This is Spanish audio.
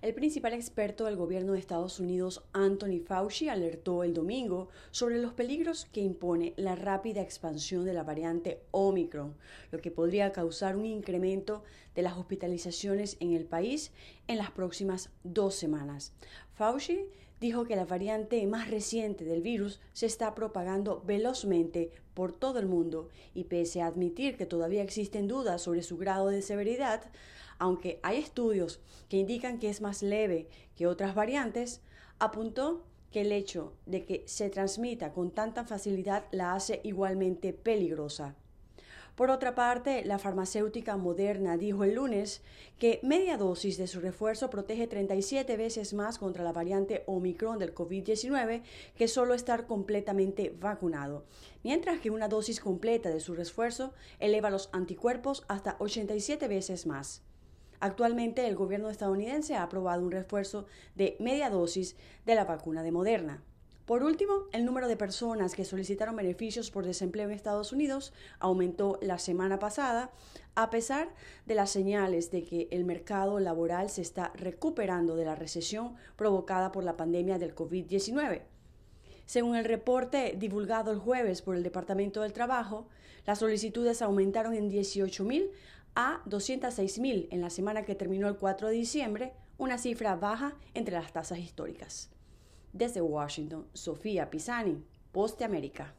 El principal experto del gobierno de Estados Unidos, Anthony Fauci, alertó el domingo sobre los peligros que impone la rápida expansión de la variante Omicron, lo que podría causar un incremento de las hospitalizaciones en el país en las próximas dos semanas. Fauci dijo que la variante más reciente del virus se está propagando velozmente por todo el mundo y pese a admitir que todavía existen dudas sobre su grado de severidad, aunque hay estudios que indican que es más leve que otras variantes, apuntó que el hecho de que se transmita con tanta facilidad la hace igualmente peligrosa. Por otra parte, la farmacéutica Moderna dijo el lunes que media dosis de su refuerzo protege 37 veces más contra la variante Omicron del COVID-19 que solo estar completamente vacunado, mientras que una dosis completa de su refuerzo eleva los anticuerpos hasta 87 veces más. Actualmente el gobierno estadounidense ha aprobado un refuerzo de media dosis de la vacuna de Moderna. Por último, el número de personas que solicitaron beneficios por desempleo en Estados Unidos aumentó la semana pasada, a pesar de las señales de que el mercado laboral se está recuperando de la recesión provocada por la pandemia del COVID-19. Según el reporte divulgado el jueves por el Departamento del Trabajo, las solicitudes aumentaron en 18.000 a 206.000 en la semana que terminó el 4 de diciembre, una cifra baja entre las tasas históricas. Desde Washington, Sofía Pisani, Poste América.